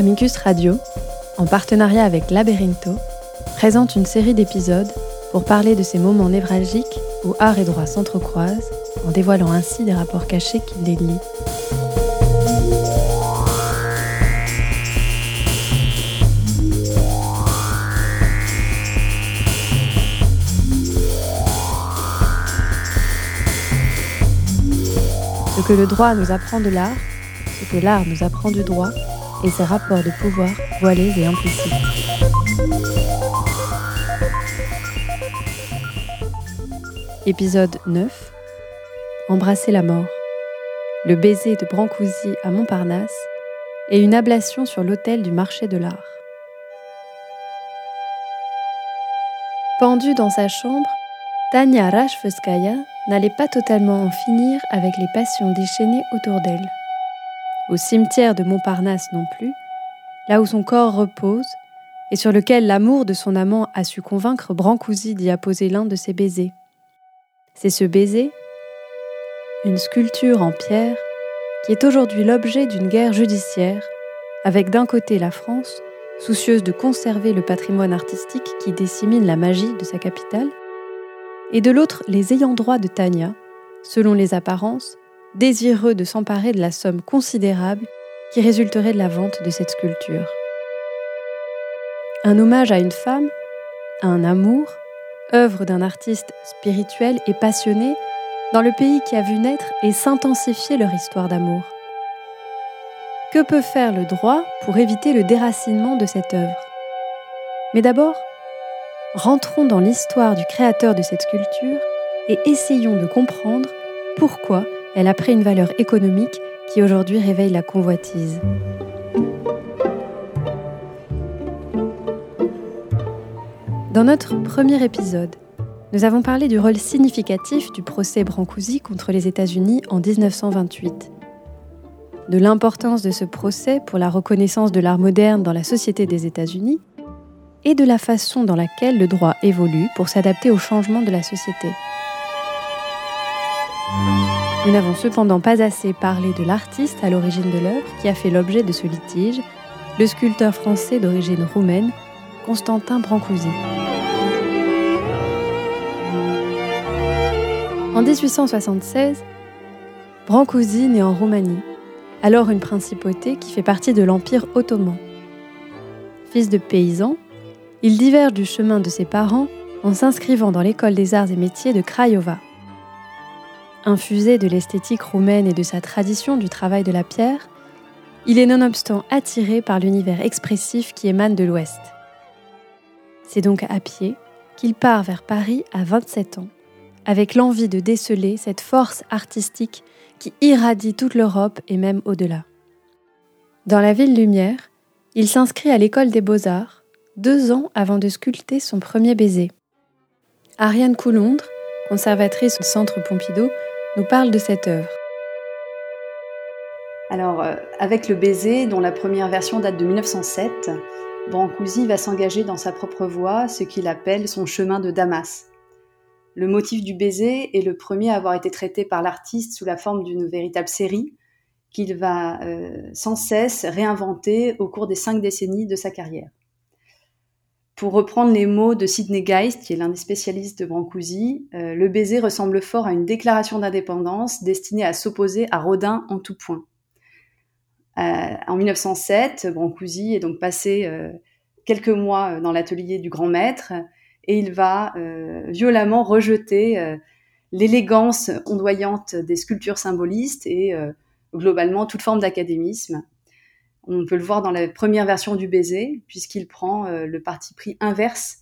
Amicus Radio, en partenariat avec Laberinto, présente une série d'épisodes pour parler de ces moments névralgiques où art et droit s'entrecroisent, en dévoilant ainsi des rapports cachés qui les lient. Ce que le droit nous apprend de l'art, ce que l'art nous apprend du droit, et ses rapports de pouvoir voilés et implicites. Épisode 9 Embrasser la mort. Le baiser de Brancusi à Montparnasse et une ablation sur l'autel du marché de l'art. Pendue dans sa chambre, Tania Rashfeskaya n'allait pas totalement en finir avec les passions déchaînées autour d'elle au cimetière de Montparnasse non plus, là où son corps repose et sur lequel l'amour de son amant a su convaincre Brancusi d'y apposer l'un de ses baisers. C'est ce baiser, une sculpture en pierre, qui est aujourd'hui l'objet d'une guerre judiciaire, avec d'un côté la France, soucieuse de conserver le patrimoine artistique qui dissémine la magie de sa capitale, et de l'autre les ayants droit de Tania, selon les apparences, désireux de s'emparer de la somme considérable qui résulterait de la vente de cette sculpture. Un hommage à une femme, à un amour, œuvre d'un artiste spirituel et passionné dans le pays qui a vu naître et s'intensifier leur histoire d'amour. Que peut faire le droit pour éviter le déracinement de cette œuvre? Mais d'abord, rentrons dans l'histoire du créateur de cette sculpture et essayons de comprendre pourquoi elle a pris une valeur économique qui aujourd'hui réveille la convoitise. Dans notre premier épisode, nous avons parlé du rôle significatif du procès Brancusi contre les États-Unis en 1928, de l'importance de ce procès pour la reconnaissance de l'art moderne dans la société des États-Unis et de la façon dans laquelle le droit évolue pour s'adapter aux changements de la société. Nous n'avons cependant pas assez parlé de l'artiste à l'origine de l'œuvre qui a fait l'objet de ce litige, le sculpteur français d'origine roumaine, Constantin Brancusi. En 1876, Brancusi naît en Roumanie, alors une principauté qui fait partie de l'Empire ottoman. Fils de paysan, il diverge du chemin de ses parents en s'inscrivant dans l'école des arts et métiers de Craiova. Infusé de l'esthétique roumaine et de sa tradition du travail de la pierre, il est nonobstant attiré par l'univers expressif qui émane de l'Ouest. C'est donc à pied qu'il part vers Paris à 27 ans, avec l'envie de déceler cette force artistique qui irradie toute l'Europe et même au-delà. Dans la ville lumière, il s'inscrit à l'école des beaux-arts, deux ans avant de sculpter son premier baiser. Ariane Coulondre, conservatrice au Centre Pompidou, nous parle de cette œuvre. Alors, euh, avec le baiser, dont la première version date de 1907, Brancusi va s'engager dans sa propre voie, ce qu'il appelle son chemin de Damas. Le motif du baiser est le premier à avoir été traité par l'artiste sous la forme d'une véritable série qu'il va euh, sans cesse réinventer au cours des cinq décennies de sa carrière. Pour reprendre les mots de Sidney Geist, qui est l'un des spécialistes de Brancusi, euh, le baiser ressemble fort à une déclaration d'indépendance destinée à s'opposer à Rodin en tout point. Euh, en 1907, Brancusi est donc passé euh, quelques mois dans l'atelier du grand maître et il va violemment rejeter l'élégance ondoyante des sculptures symbolistes et globalement toute forme d'académisme. On peut le voir dans la première version du baiser, puisqu'il prend euh, le parti pris inverse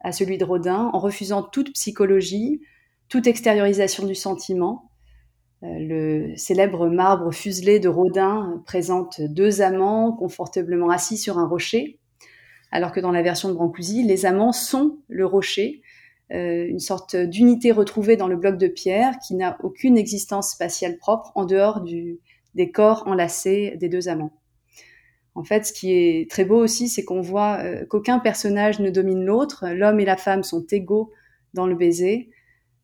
à celui de Rodin, en refusant toute psychologie, toute extériorisation du sentiment. Euh, le célèbre marbre fuselé de Rodin présente deux amants confortablement assis sur un rocher, alors que dans la version de Brancusi, les amants sont le rocher, euh, une sorte d'unité retrouvée dans le bloc de pierre qui n'a aucune existence spatiale propre en dehors des corps enlacés des deux amants. En fait, ce qui est très beau aussi, c'est qu'on voit euh, qu'aucun personnage ne domine l'autre. L'homme et la femme sont égaux dans le baiser.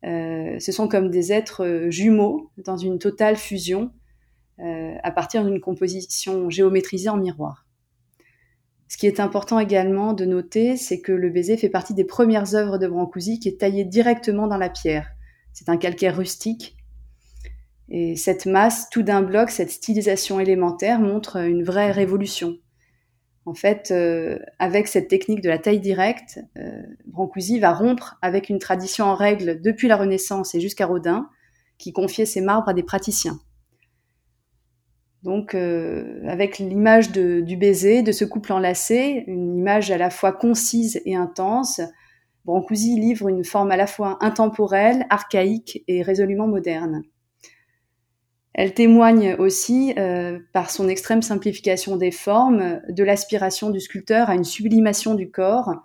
Euh, ce sont comme des êtres euh, jumeaux dans une totale fusion à partir d'une composition géométrisée en miroir. Ce qui est important également de noter, c'est que le baiser fait partie des premières œuvres de Brancusi qui est taillé directement dans la pierre. C'est un calcaire rustique. Et cette masse, tout d'un bloc, cette stylisation élémentaire montre une vraie révolution. En fait, euh, avec cette technique de la taille directe, euh, Brancusi va rompre avec une tradition en règle depuis la Renaissance et jusqu'à Rodin, qui confiait ses marbres à des praticiens. Donc, euh, avec l'image du baiser, de ce couple enlacé, une image à la fois concise et intense, Brancusi livre une forme à la fois intemporelle, archaïque et résolument moderne. Elle témoigne aussi, euh, par son extrême simplification des formes, de l'aspiration du sculpteur à une sublimation du corps,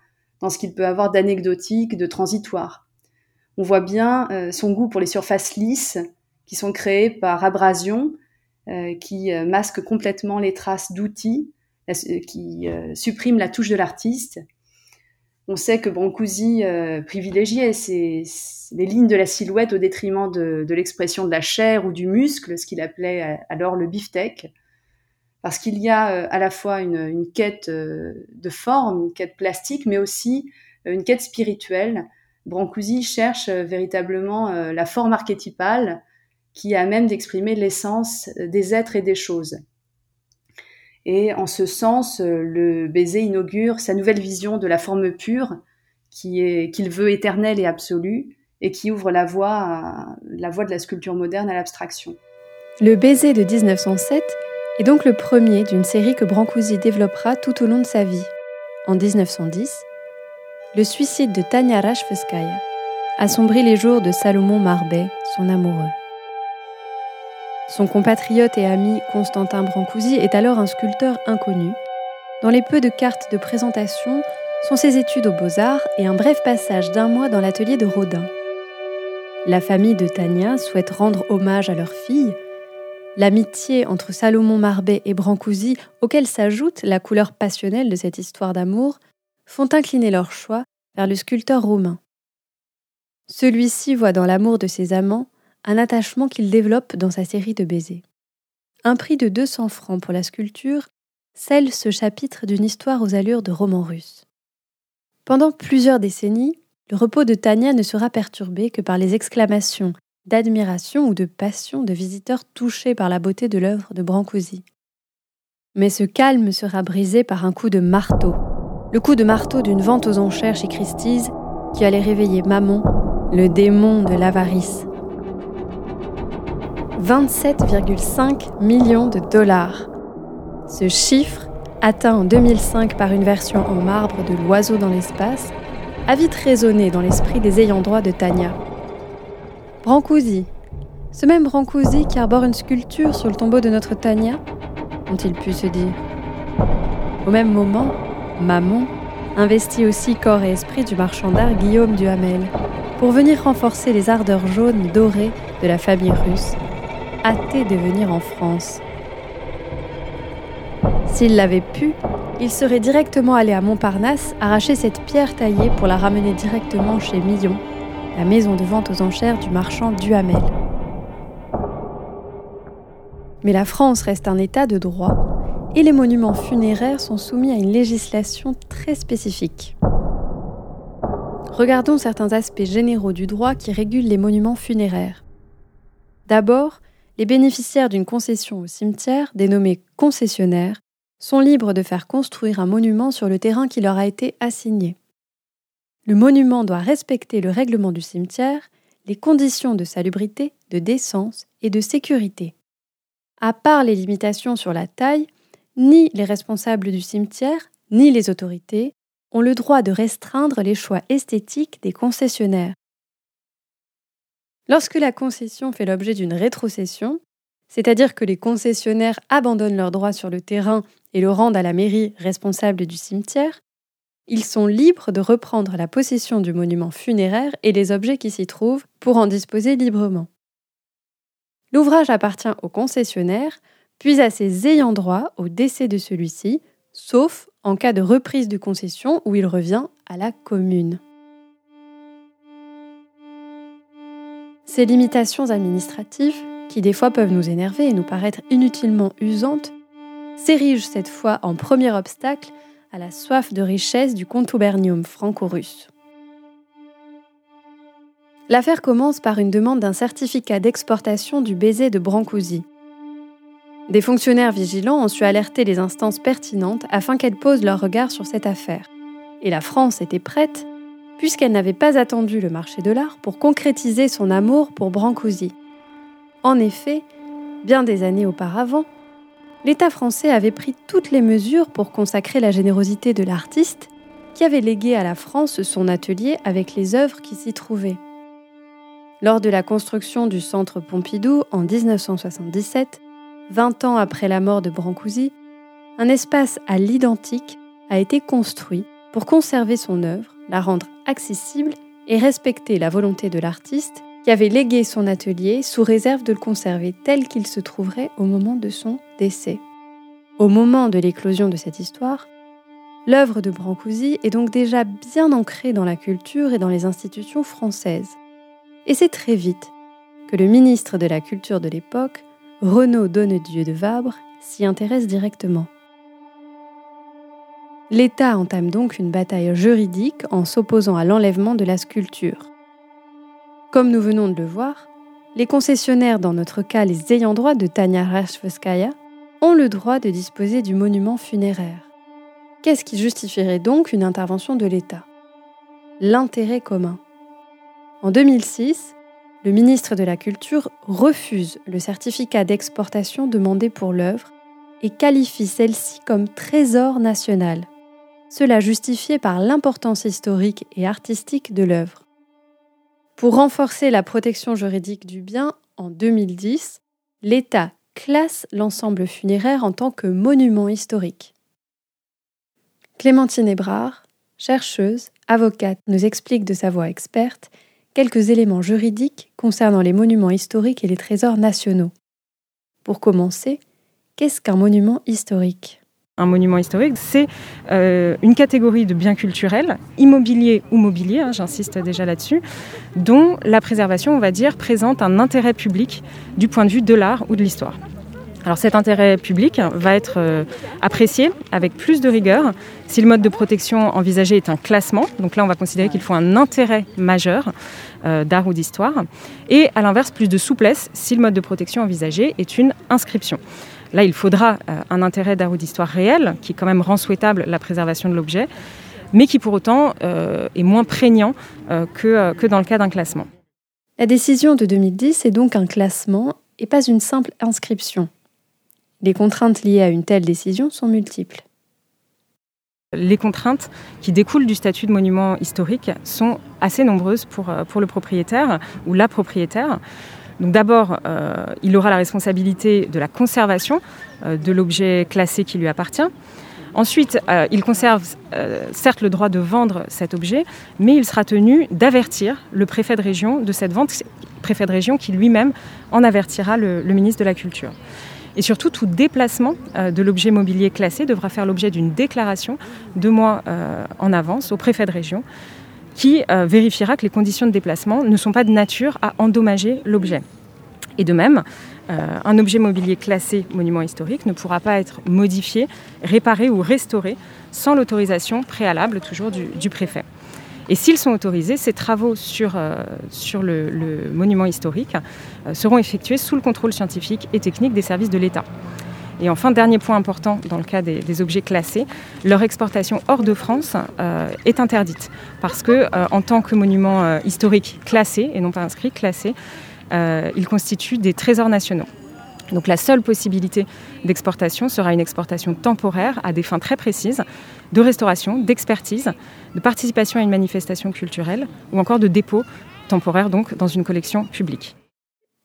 dans ce qu'il peut avoir d'anecdotique, de transitoire. On voit bien euh, son goût pour les surfaces lisses, qui sont créées par abrasion, euh, qui euh, masque complètement les traces d'outils, qui supprime la touche de l'artiste. On sait que Brancusi privilégiait les lignes de la silhouette au détriment de, l'expression de la chair ou du muscle, ce qu'il appelait alors le beefsteak, parce qu'il y a à la fois une, quête de forme, une quête plastique, mais aussi une quête spirituelle. Brancusi cherche véritablement la forme archétypale qui a même d'exprimer l'essence des êtres et des choses. Et en ce sens, le baiser inaugure sa nouvelle vision de la forme pure, qu'il veut éternelle et absolue, et qui ouvre la voie, la voie de la sculpture moderne à l'abstraction. Le baiser de 1907 est donc le premier d'une série que Brancusi développera tout au long de sa vie. En 1910, le suicide de Tania Rashveskaya assombrit les jours de Salomon Marbet, son amoureux. Son compatriote et ami Constantin Brancusi est alors un sculpteur inconnu. Dans les peu de cartes de présentation sont ses études aux beaux-arts et un bref passage d'un mois dans l'atelier de Rodin. La famille de Tania souhaite rendre hommage à leur fille. L'amitié entre Salomon Marbet et Brancusi, auquel s'ajoute la couleur passionnelle de cette histoire d'amour, font incliner leur choix vers le sculpteur romain. Celui-ci voit dans l'amour de ses amants un attachement qu'il développe dans sa série de baisers. Un prix de 200 francs pour la sculpture scelle ce chapitre d'une histoire aux allures de roman russe. Pendant plusieurs décennies, le repos de Tania ne sera perturbé que par les exclamations d'admiration ou de passion de visiteurs touchés par la beauté de l'œuvre de Brancusi. Mais ce calme sera brisé par un coup de marteau, le coup de marteau d'une vente aux enchères chez Christie's qui allait réveiller Mammon, le démon de l'avarice. 27,5 millions de dollars. Ce chiffre, atteint en 2005 par une version en marbre de L'oiseau dans l'espace, a vite résonné dans l'esprit des ayants droit de Tania. Brancusi, ce même Brancusi qui arbore une sculpture sur le tombeau de notre Tania, ont-ils pu se dire. Au même moment, Maman investit aussi corps et esprit du marchand d'art Guillaume Duhamel pour venir renforcer les ardeurs jaunes dorées de la famille russe hâté de venir en France. S'il l'avait pu, il serait directement allé à Montparnasse arracher cette pierre taillée pour la ramener directement chez Millon, la maison de vente aux enchères du marchand Duhamel. Mais la France reste un État de droit et les monuments funéraires sont soumis à une législation très spécifique. Regardons certains aspects généraux du droit qui régulent les monuments funéraires. D'abord, les bénéficiaires d'une concession au cimetière, dénommée concessionnaire, sont libres de faire construire un monument sur le terrain qui leur a été assigné. Le monument doit respecter le règlement du cimetière, les conditions de salubrité, de décence et de sécurité. À part les limitations sur la taille, ni les responsables du cimetière, ni les autorités ont le droit de restreindre les choix esthétiques des concessionnaires. Lorsque la concession fait l'objet d'une rétrocession, c'est-à-dire que les concessionnaires abandonnent leurs droits sur le terrain et le rendent à la mairie responsable du cimetière, ils sont libres de reprendre la possession du monument funéraire et les objets qui s'y trouvent pour en disposer librement. L'ouvrage appartient au concessionnaire, puis à ses ayants droit au décès de celui-ci, sauf en cas de reprise de concession où il revient à la commune. Ces limitations administratives, qui des fois peuvent nous énerver et nous paraître inutilement usantes, s'érigent cette fois en premier obstacle à la soif de richesse du contubernium franco-russe. L'affaire commence par une demande d'un certificat d'exportation du baiser de Brancusi. Des fonctionnaires vigilants ont su alerter les instances pertinentes afin qu'elles posent leur regard sur cette affaire. Et la France était prête, puisqu'elle n'avait pas attendu le marché de l'art pour concrétiser son amour pour Brancusi. En effet, bien des années auparavant, l'État français avait pris toutes les mesures pour consacrer la générosité de l'artiste qui avait légué à la France son atelier avec les œuvres qui s'y trouvaient. Lors de la construction du centre Pompidou en 1977, 20 ans après la mort de Brancusi, un espace à l'identique a été construit pour conserver son œuvre, la rendre accessible et respecter la volonté de l'artiste qui avait légué son atelier sous réserve de le conserver tel qu'il se trouverait au moment de son décès. Au moment de l'éclosion de cette histoire, l'œuvre de Brancusi est donc déjà bien ancrée dans la culture et dans les institutions françaises. Et c'est très vite que le ministre de la Culture de l'époque, Renaud Donnedieu de Vabre, s'y intéresse directement. L'État entame donc une bataille juridique en s'opposant à l'enlèvement de la sculpture. Comme nous venons de le voir, les concessionnaires, dans notre cas les ayants droit de Tania Rashveskaya, ont le droit de disposer du monument funéraire. Qu'est-ce qui justifierait donc une intervention de l'État? L'intérêt commun. En 2006, le ministre de la Culture refuse le certificat d'exportation demandé pour l'œuvre et qualifie celle-ci comme trésor national. Cela justifié par l'importance historique et artistique de l'œuvre. Pour renforcer la protection juridique du bien, en 2010, l'État classe l'ensemble funéraire en tant que monument historique. Clémentine Hébrard, chercheuse, avocate, nous explique de sa voix experte quelques éléments juridiques concernant les monuments historiques et les trésors nationaux. Pour commencer, qu'est-ce qu'un monument historique? Un monument historique, c'est euh, une catégorie de biens culturels, immobiliers ou mobiliers, hein, j'insiste déjà là-dessus, dont la préservation, on va dire, présente un intérêt public du point de vue de l'art ou de l'histoire. Alors cet intérêt public va être euh, apprécié avec plus de rigueur si le mode de protection envisagé est un classement. Donc là, on va considérer qu'il faut un intérêt majeur euh, d'art ou d'histoire. Et à l'inverse, plus de souplesse si le mode de protection envisagé est une inscription. Là, il faudra euh, un intérêt d'art ou d'histoire réel, qui quand même rend souhaitable la préservation de l'objet, mais qui pour autant euh, est moins prégnant euh, que, que dans le cas d'un classement. La décision de 2010 est donc un classement et pas une simple inscription. Les contraintes liées à une telle décision sont multiples. Les contraintes qui découlent du statut de monument historique sont assez nombreuses pour, pour le propriétaire ou la propriétaire. Donc d'abord, euh, il aura la responsabilité de la conservation euh, de l'objet classé qui lui appartient. Ensuite, euh, il conserve certes le droit de vendre cet objet, mais il sera tenu d'avertir le préfet de région de cette vente, préfet de région qui lui-même en avertira le, ministre de la Culture. Et surtout, tout déplacement de l'objet mobilier classé devra faire l'objet d'une déclaration deux mois en avance au préfet de région qui euh, vérifiera que les conditions de déplacement ne sont pas de nature à endommager l'objet. Et de même, euh, un objet mobilier classé monument historique ne pourra pas être modifié, réparé ou restauré sans l'autorisation préalable toujours du, préfet. Et s'ils sont autorisés, ces travaux sur, euh, sur le, monument historique seront effectués sous le contrôle scientifique et technique des services de l'État. Et enfin, dernier point important dans le cas des, objets classés, leur exportation hors de France euh, est interdite parce que euh, en tant que monument euh, historique classé et non pas inscrit, classé, ils constituent des trésors nationaux. Donc la seule possibilité d'exportation sera une exportation temporaire à des fins très précises de restauration, d'expertise, de participation à une manifestation culturelle ou encore de dépôt temporaire donc dans une collection publique.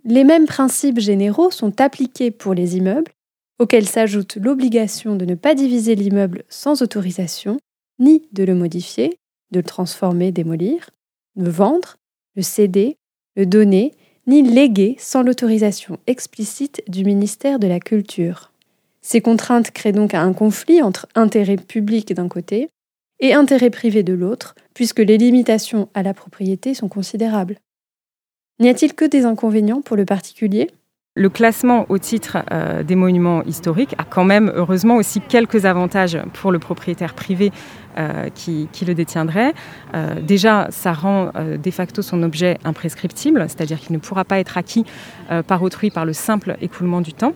Les mêmes principes généraux sont appliqués pour les immeubles auquel s'ajoute l'obligation de ne pas diviser l'immeuble sans autorisation, ni de le modifier, de le transformer, démolir, de vendre, le céder, le donner, ni léguer sans l'autorisation explicite du ministère de la Culture. Ces contraintes créent donc un conflit entre intérêt public d'un côté et intérêt privé de l'autre, puisque les limitations à la propriété sont considérables. N'y a-t-il que des inconvénients pour le particulier? Le classement au titre euh, des monuments historiques a quand même, heureusement, aussi quelques avantages pour le propriétaire privé euh, qui, le détiendrait. Euh, déjà, ça rend de facto son objet imprescriptible, c'est-à-dire qu'il ne pourra pas être acquis par autrui par le simple écoulement du temps.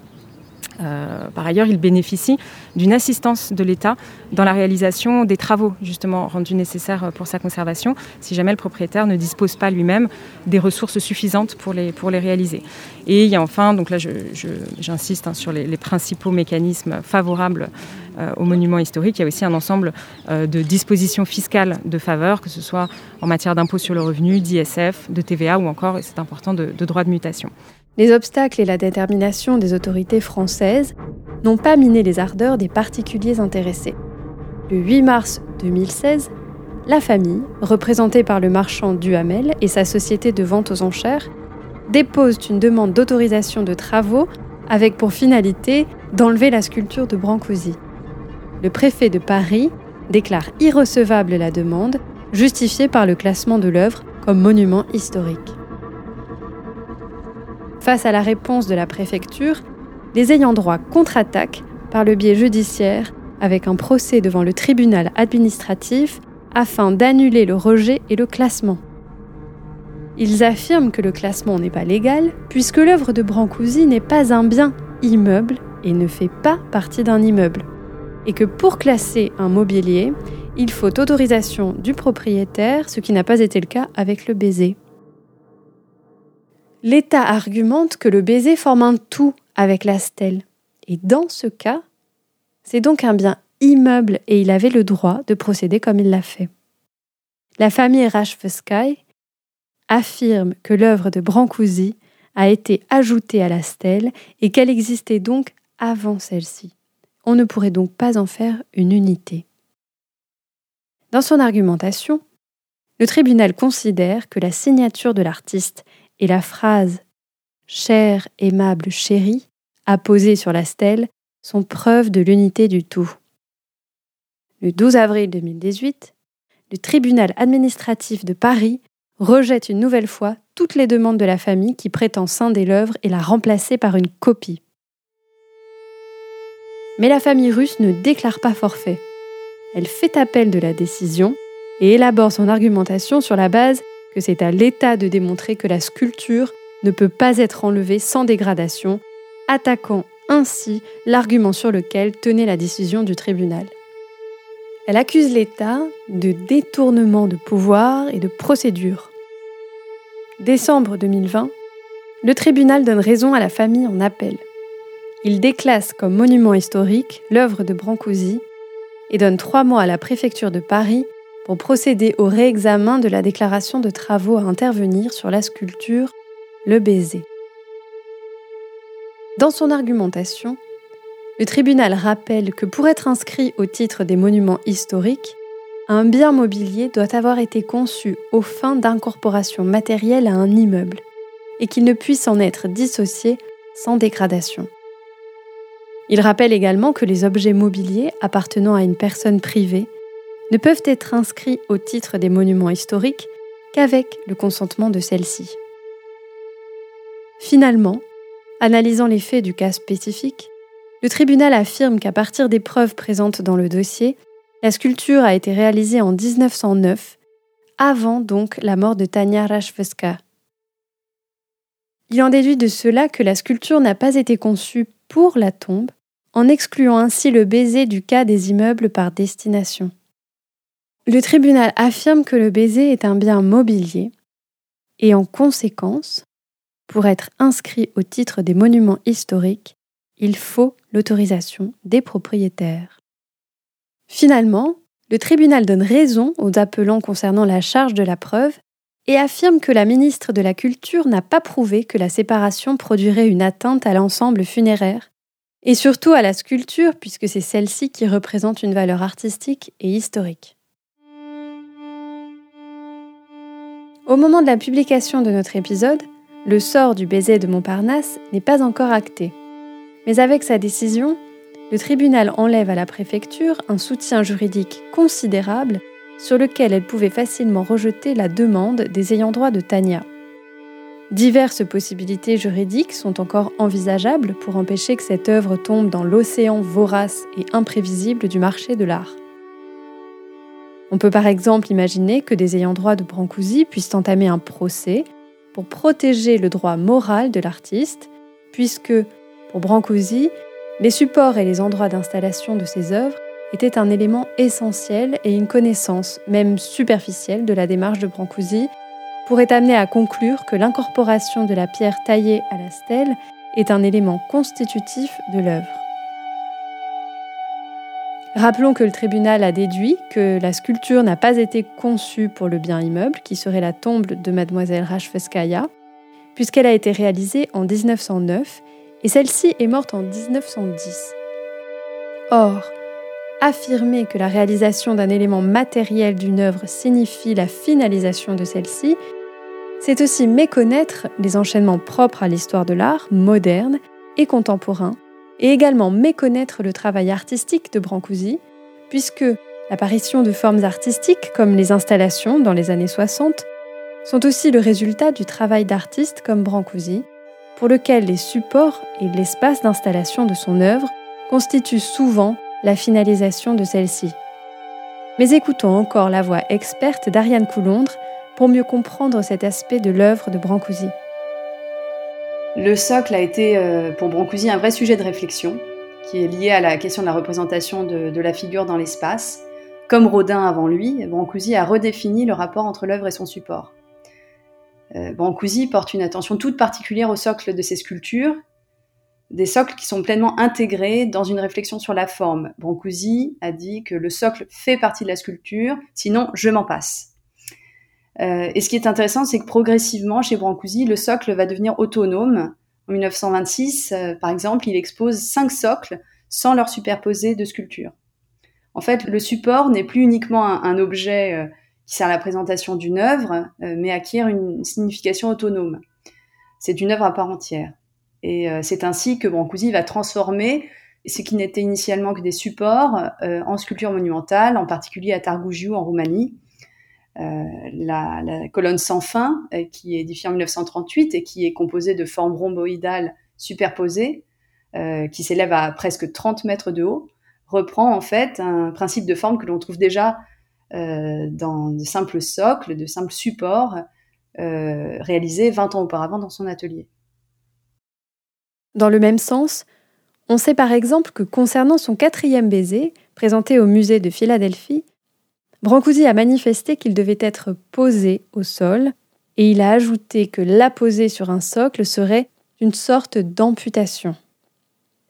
Euh, par ailleurs, il bénéficie d'une assistance de l'État dans la réalisation des travaux justement rendus nécessaires pour sa conservation, si jamais le propriétaire ne dispose pas lui-même des ressources suffisantes pour les, pour les réaliser. Et il y a enfin, donc là j'insiste hein, sur les, principaux mécanismes favorables euh, aux monuments historiques, il y a aussi un ensemble euh, de dispositions fiscales de faveur, que ce soit en matière d'impôt sur le revenu, d'ISF, de TVA ou encore, et c'est important, de, de droits de mutation. Les obstacles et la détermination des autorités françaises n'ont pas miné les ardeurs des particuliers intéressés. Le 8 mars 2016, la famille, représentée par le marchand Duhamel et sa société de vente aux enchères, dépose une demande d'autorisation de travaux avec pour finalité d'enlever la sculpture de Brancusi. Le préfet de Paris déclare irrecevable la demande, justifiée par le classement de l'œuvre comme monument historique. Face à la réponse de la préfecture, les ayants droit contre-attaquent par le biais judiciaire avec un procès devant le tribunal administratif afin d'annuler le rejet et le classement. Ils affirment que le classement n'est pas légal puisque l'œuvre de Brancusi n'est pas un bien immeuble et ne fait pas partie d'un immeuble, et que pour classer un mobilier, il faut autorisation du propriétaire, ce qui n'a pas été le cas avec le baiser. L'État argumente que le baiser forme un tout avec la stèle. Et dans ce cas, c'est donc un bien immeuble et il avait le droit de procéder comme il l'a fait. La famille Rachevsky affirme que l'œuvre de Brancusi a été ajoutée à la stèle et qu'elle existait donc avant celle-ci. On ne pourrait donc pas en faire une unité. Dans son argumentation, le tribunal considère que la signature de l'artiste et la phrase Cher, aimable chérie, apposée sur la stèle, sont preuve de l'unité du tout. Le 12 avril 2018, le tribunal administratif de Paris rejette une nouvelle fois toutes les demandes de la famille qui prétend scinder l'œuvre et la remplacer par une copie. Mais la famille russe ne déclare pas forfait. Elle fait appel de la décision et élabore son argumentation sur la base que c'est à l'État de démontrer que la sculpture ne peut pas être enlevée sans dégradation, attaquant ainsi l'argument sur lequel tenait la décision du tribunal. Elle accuse l'État de détournement de pouvoir et de procédure. Décembre 2020, le tribunal donne raison à la famille en appel. Il déclasse comme monument historique l'œuvre de Brancusi et donne trois mois à la préfecture de Paris pour procéder au réexamen de la déclaration de travaux à intervenir sur la sculpture Le baiser. Dans son argumentation, le tribunal rappelle que pour être inscrit au titre des monuments historiques, un bien mobilier doit avoir été conçu aux fins d'incorporation matérielle à un immeuble et qu'il ne puisse en être dissocié sans dégradation. Il rappelle également que les objets mobiliers appartenant à une personne privée ne peuvent être inscrits au titre des monuments historiques qu'avec le consentement de celle-ci. Finalement, analysant les faits du cas spécifique, le tribunal affirme qu'à partir des preuves présentes dans le dossier, la sculpture a été réalisée en 1909, avant donc la mort de Tania Rashveska. Il en déduit de cela que la sculpture n'a pas été conçue pour la tombe, en excluant ainsi le baiser du cas des immeubles par destination. Le tribunal affirme que le baiser est un bien mobilier et en conséquence, pour être inscrit au titre des monuments historiques, il faut l'autorisation des propriétaires. Finalement, le tribunal donne raison aux appelants concernant la charge de la preuve et affirme que la ministre de la Culture n'a pas prouvé que la séparation produirait une atteinte à l'ensemble funéraire, et surtout à la sculpture puisque c'est celle-ci qui représente une valeur artistique et historique. Au moment de la publication de notre épisode, le sort du baiser de Montparnasse n'est pas encore acté. Mais avec sa décision, le tribunal enlève à la préfecture un soutien juridique considérable sur lequel elle pouvait facilement rejeter la demande des ayants droit de Tania. Diverses possibilités juridiques sont encore envisageables pour empêcher que cette œuvre tombe dans l'océan vorace et imprévisible du marché de l'art. On peut par exemple imaginer que des ayants droit de Brancusi puissent entamer un procès pour protéger le droit moral de l'artiste, puisque, pour Brancusi, les supports et les endroits d'installation de ses œuvres étaient un élément essentiel et une connaissance, même superficielle, de la démarche de Brancusi pourrait amener à conclure que l'incorporation de la pierre taillée à la stèle est un élément constitutif de l'œuvre. Rappelons que le tribunal a déduit que la sculpture n'a pas été conçue pour le bien immeuble, qui serait la tombe de mademoiselle Rachfeskaya, puisqu'elle a été réalisée en 1909 et celle-ci est morte en 1910. Or, affirmer que la réalisation d'un élément matériel d'une œuvre signifie la finalisation de celle-ci, c'est aussi méconnaître les enchaînements propres à l'histoire de l'art moderne et contemporain et également méconnaître le travail artistique de Brancusi, puisque l'apparition de formes artistiques comme les installations dans les années 60 sont aussi le résultat du travail d'artistes comme Brancusi, pour lequel les supports et l'espace d'installation de son œuvre constituent souvent la finalisation de celle-ci. Mais écoutons encore la voix experte d'Ariane Coulondre pour mieux comprendre cet aspect de l'œuvre de Brancusi. Le socle a été euh, pour Brancusi un vrai sujet de réflexion, qui est lié à la question de la représentation de, la figure dans l'espace. Comme Rodin avant lui, Brancusi a redéfini le rapport entre l'œuvre et son support. Euh, Brancusi porte une attention toute particulière au socle de ses sculptures, des socles qui sont pleinement intégrés dans une réflexion sur la forme. Brancusi a dit que le socle fait partie de la sculpture, sinon je m'en passe. Euh, et ce qui est intéressant, c'est que progressivement, chez Brancusi, le socle va devenir autonome. En 1926, euh, par exemple, il expose cinq socles sans leur superposer de sculpture. En fait, le support n'est plus uniquement un, objet euh, qui sert à la présentation d'une œuvre, mais acquiert une signification autonome. C'est une œuvre à part entière. Et c'est ainsi que Brancusi va transformer ce qui n'était initialement que des supports en sculpture monumentale, en particulier à Targugiu en Roumanie, euh, la, colonne sans fin, euh, qui est édifiée en 1938 et qui est composée de formes rhomboïdales superposées, euh, qui s'élèvent à presque 30 mètres de haut, reprend en fait un principe de forme que l'on trouve déjà dans de simples socles, de simples supports réalisés 20 ans auparavant dans son atelier. Dans le même sens, on sait par exemple que concernant son quatrième baiser, présenté au musée de Philadelphie, Brancusi a manifesté qu'il devait être posé au sol et il a ajouté que la poser sur un socle serait une sorte d'amputation.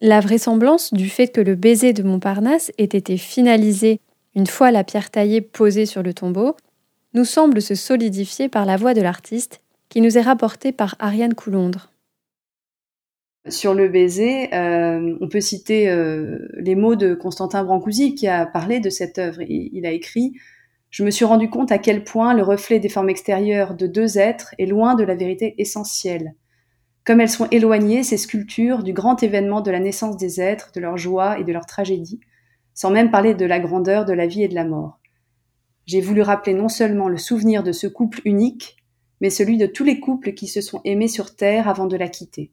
La vraisemblance du fait que le baiser de Montparnasse ait été finalisé une fois la pierre taillée posée sur le tombeau nous semble se solidifier par la voix de l'artiste qui nous est rapportée par Ariane Coulondre. Sur le baiser, euh, on peut citer euh, les mots de Constantin Brancusi qui a parlé de cette œuvre. Il, a écrit Je me suis rendu compte à quel point le reflet des formes extérieures de deux êtres est loin de la vérité essentielle. Comme elles sont éloignées, ces sculptures, du grand événement de la naissance des êtres, de leur joie et de leur tragédie, sans même parler de la grandeur de la vie et de la mort. J'ai voulu rappeler non seulement le souvenir de ce couple unique, mais celui de tous les couples qui se sont aimés sur Terre avant de la quitter.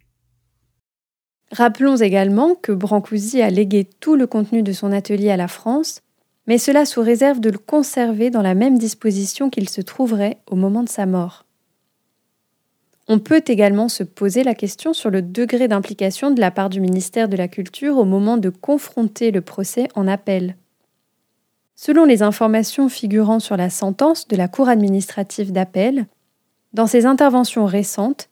Rappelons également que Brancusi a légué tout le contenu de son atelier à la France, mais cela sous réserve de le conserver dans la même disposition qu'il se trouverait au moment de sa mort. On peut également se poser la question sur le degré d'implication de la part du ministère de la Culture au moment de confronter le procès en appel. Selon les informations figurant sur la sentence de la Cour administrative d'appel, dans ses interventions récentes,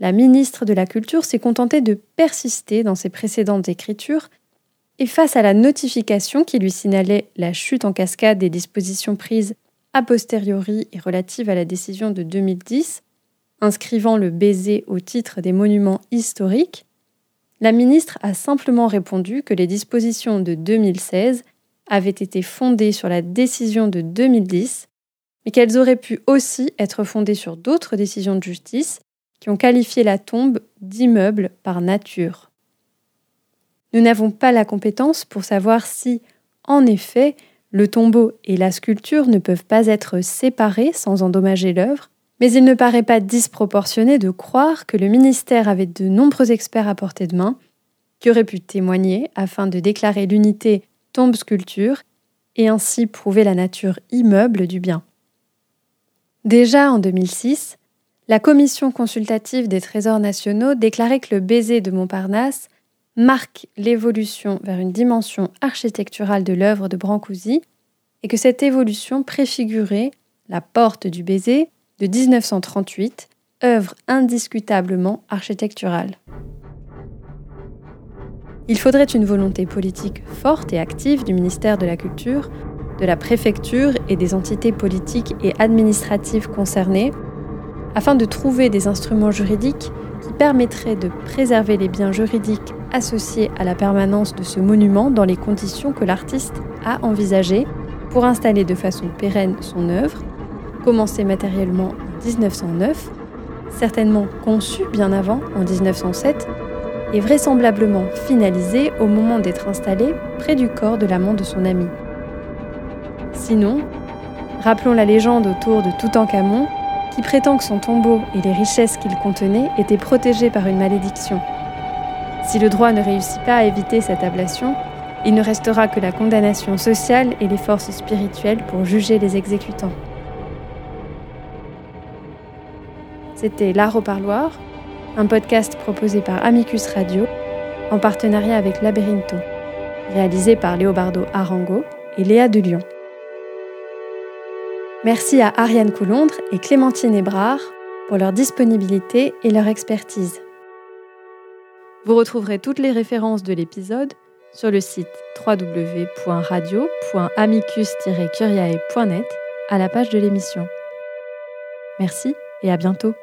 la ministre de la Culture s'est contentée de persister dans ses précédentes écritures, et face à la notification qui lui signalait la chute en cascade des dispositions prises a posteriori et relatives à la décision de 2010, inscrivant le baiser au titre des monuments historiques, la ministre a simplement répondu que les dispositions de 2016 avaient été fondées sur la décision de 2010, mais qu'elles auraient pu aussi être fondées sur d'autres décisions de justice qui ont qualifié la tombe d'immeuble par nature. Nous n'avons pas la compétence pour savoir si, en effet, le tombeau et la sculpture ne peuvent pas être séparés sans endommager l'œuvre, Mais il ne paraît pas disproportionné de croire que le ministère avait de nombreux experts à portée de main qui auraient pu témoigner afin de déclarer l'unité tombe-sculpture et ainsi prouver la nature immeuble du bien. Déjà en 2006, la Commission consultative des trésors nationaux déclarait que le baiser de Montparnasse marque l'évolution vers une dimension architecturale de l'œuvre de Brancusi et que cette évolution préfigurait la porte du baiser de 1938, œuvre indiscutablement architecturale. Il faudrait une volonté politique forte et active du ministère de la Culture, de la préfecture et des entités politiques et administratives concernées afin de trouver des instruments juridiques qui permettraient de préserver les biens juridiques associés à la permanence de ce monument dans les conditions que l'artiste a envisagées pour installer de façon pérenne son œuvre, commencée matériellement en 1909, certainement conçue bien avant, en 1907, et vraisemblablement finalisée au moment d'être installée près du corps de l'amant de son ami. Sinon, rappelons la légende autour de Toutankhamon, prétend que son tombeau et les richesses qu'il contenait étaient protégés par une malédiction. Si le droit ne réussit pas à éviter cette ablation, il ne restera que la condamnation sociale et les forces spirituelles pour juger les exécutants. C'était L'Art au Parloir, un podcast proposé par Amicus Radio en partenariat avec Labyrintho, réalisé par Léobardo Arango et Léa de Lyon. Merci à Ariane Coulondre et Clémentine Hébrard pour leur disponibilité et leur expertise. Vous retrouverez toutes les références de l'épisode sur le site www.radio.amicus-curiae.net à la page de l'émission. Merci et à bientôt.